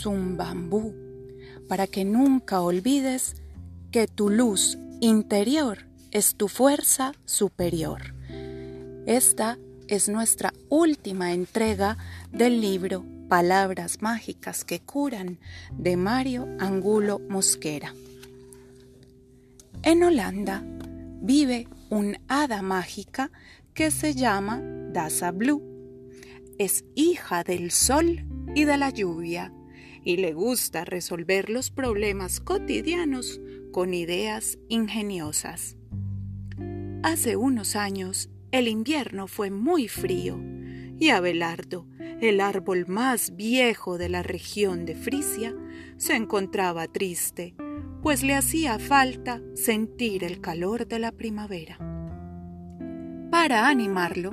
Zumbambú, para que nunca olvides que tu luz interior es tu fuerza superior. Esta es nuestra última entrega del libro Palabras Mágicas que Curan de Mario Angulo Mosquera. En Holanda vive un hada mágica que se llama Daza Blue. Es hija del sol y de la lluvia y le gusta resolver los problemas cotidianos con ideas ingeniosas. Hace unos años el invierno fue muy frío y Abelardo, el árbol más viejo de la región de Frisia, se encontraba triste, pues le hacía falta sentir el calor de la primavera. Para animarlo,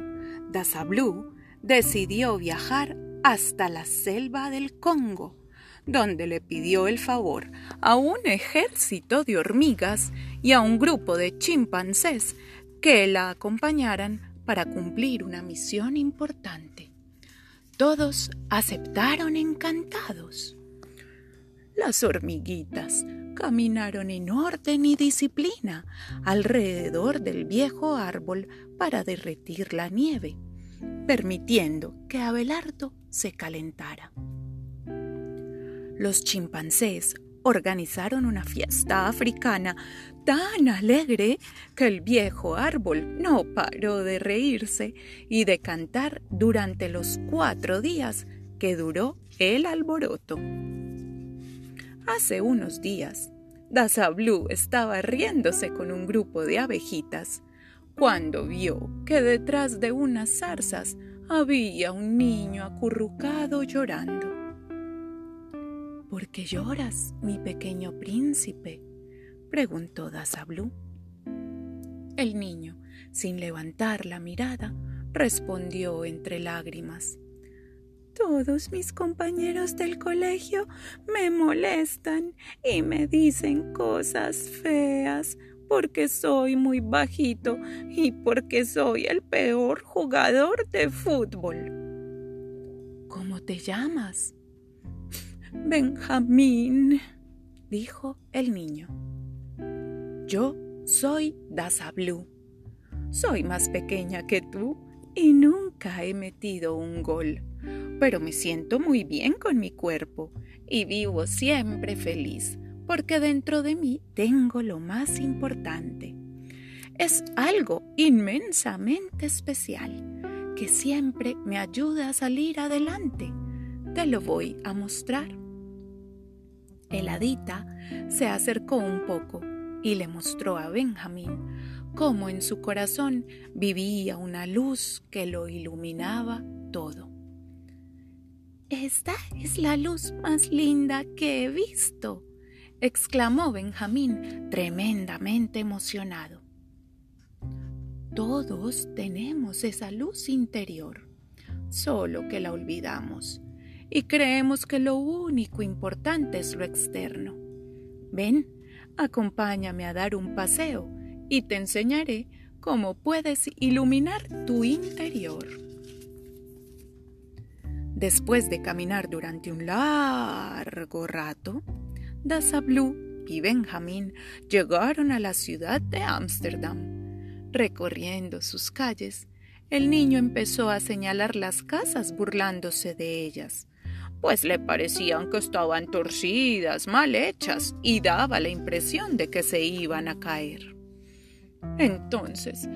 Dasablu decidió viajar hasta la selva del Congo, donde le pidió el favor a un ejército de hormigas y a un grupo de chimpancés que la acompañaran para cumplir una misión importante. Todos aceptaron encantados. Las hormiguitas caminaron en orden y disciplina alrededor del viejo árbol para derretir la nieve, permitiendo que Abelardo se calentara. Los chimpancés organizaron una fiesta africana tan alegre que el viejo árbol no paró de reírse y de cantar durante los cuatro días que duró el alboroto. Hace unos días, Daza Blue estaba riéndose con un grupo de abejitas cuando vio que detrás de unas zarzas había un niño acurrucado llorando. ¿Por qué lloras, mi pequeño príncipe? preguntó Blue. El niño, sin levantar la mirada, respondió entre lágrimas. Todos mis compañeros del colegio me molestan y me dicen cosas feas porque soy muy bajito y porque soy el peor jugador de fútbol. ¿Cómo te llamas? Benjamín, dijo el niño. Yo soy Daza Blue. Soy más pequeña que tú y nunca he metido un gol, pero me siento muy bien con mi cuerpo y vivo siempre feliz porque dentro de mí tengo lo más importante. Es algo inmensamente especial que siempre me ayuda a salir adelante. Te lo voy a mostrar. El hadita se acercó un poco y le mostró a Benjamín cómo en su corazón vivía una luz que lo iluminaba todo. Esta es la luz más linda que he visto, exclamó Benjamín tremendamente emocionado. Todos tenemos esa luz interior, solo que la olvidamos y creemos que lo único importante es lo externo. Ven, Acompáñame a dar un paseo y te enseñaré cómo puedes iluminar tu interior. Después de caminar durante un largo rato, Daza Blue y Benjamín llegaron a la ciudad de Ámsterdam. Recorriendo sus calles, el niño empezó a señalar las casas burlándose de ellas pues le parecían que estaban torcidas, mal hechas, y daba la impresión de que se iban a caer. Entonces,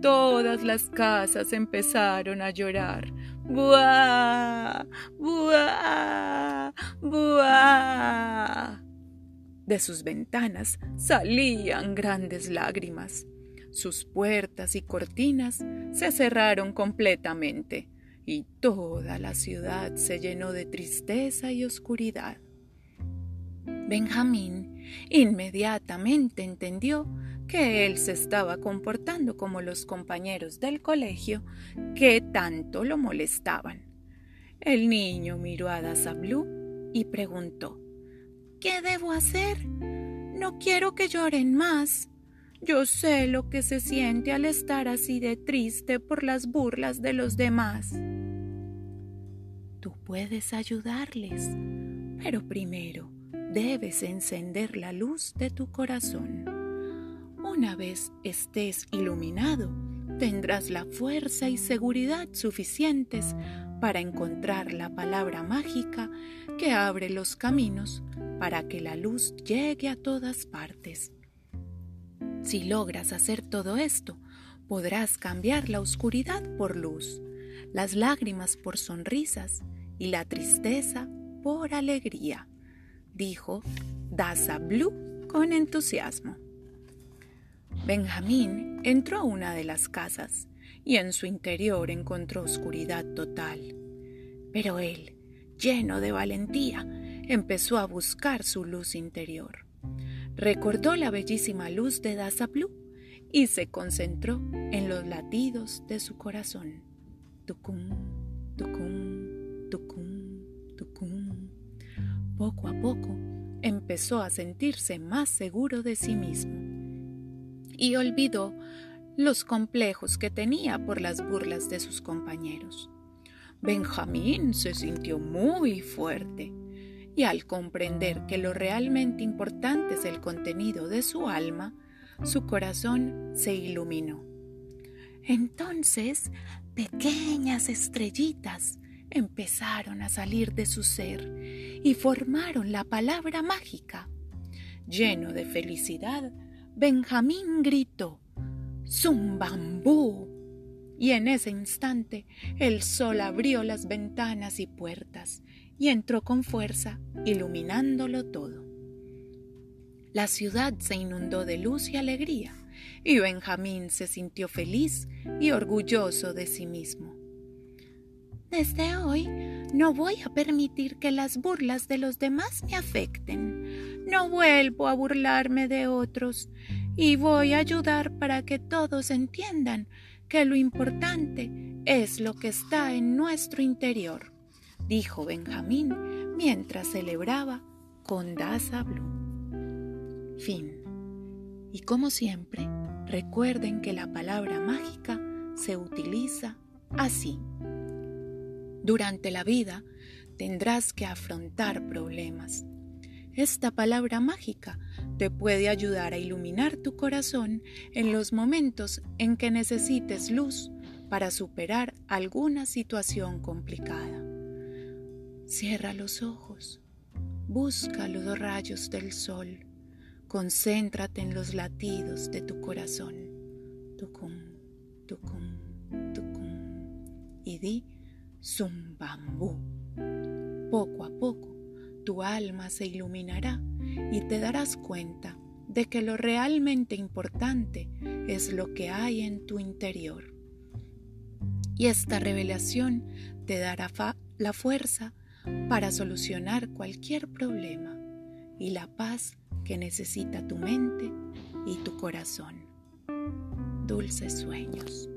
todas las casas empezaron a llorar. ¡Buah! ¡Buah! ¡Buah! De sus ventanas salían grandes lágrimas. Sus puertas y cortinas se cerraron completamente y toda la ciudad se llenó de tristeza y oscuridad. Benjamín inmediatamente entendió que él se estaba comportando como los compañeros del colegio que tanto lo molestaban. El niño miró a Blue y preguntó ¿Qué debo hacer? No quiero que lloren más. Yo sé lo que se siente al estar así de triste por las burlas de los demás. Tú puedes ayudarles, Pero primero debes encender la luz de tu corazón. Una vez estés iluminado, tendrás la fuerza y seguridad suficientes para encontrar la palabra mágica que abre los caminos para que la luz llegue a todas partes. Si logras hacer todo esto, podrás cambiar la oscuridad por luz, las lágrimas por sonrisas y la tristeza por alegría, dijo Daza Blue con entusiasmo. Benjamín entró a una de las casas y en su interior encontró oscuridad total. Pero él, lleno de valentía, empezó a buscar su luz interior. Recordó la bellísima luz de Daza Blue y se concentró en los latidos de su corazón. Tucum, tucum, tucum, tucum. Poco a poco empezó a sentirse más seguro de sí mismo y olvidó los complejos que tenía por las burlas de sus compañeros. Benjamín se sintió muy fuerte y al comprender que lo realmente importante es el contenido de su alma, su corazón se iluminó. Entonces, pequeñas estrellitas empezaron a salir de su ser y formaron la palabra mágica. Lleno de felicidad, Benjamín gritó, ¡Zumbambú! Y en ese instante el sol abrió las ventanas y puertas y entró con fuerza, iluminándolo todo. La ciudad se inundó de luz y alegría, y Benjamín se sintió feliz y orgulloso de sí mismo. Desde hoy no voy a permitir que las burlas de los demás me afecten. No vuelvo a burlarme de otros y voy a ayudar para que todos entiendan que lo importante es lo que está en nuestro interior dijo Benjamín mientras celebraba con Daza Blue. Fin. Y como siempre, recuerden que la palabra mágica se utiliza así. Durante la vida tendrás que afrontar problemas. Esta palabra mágica te puede ayudar a iluminar tu corazón en los momentos en que necesites luz para superar alguna situación complicada. Cierra los ojos, busca los rayos del sol, concéntrate en los latidos de tu corazón. Tucum, tucum, tucum. Y di zumbambú. Poco a poco tu alma se iluminará y te darás cuenta de que lo realmente importante es lo que hay en tu interior. Y esta revelación te dará la fuerza para solucionar cualquier problema y la paz que necesita tu mente y tu corazón. Dulces sueños.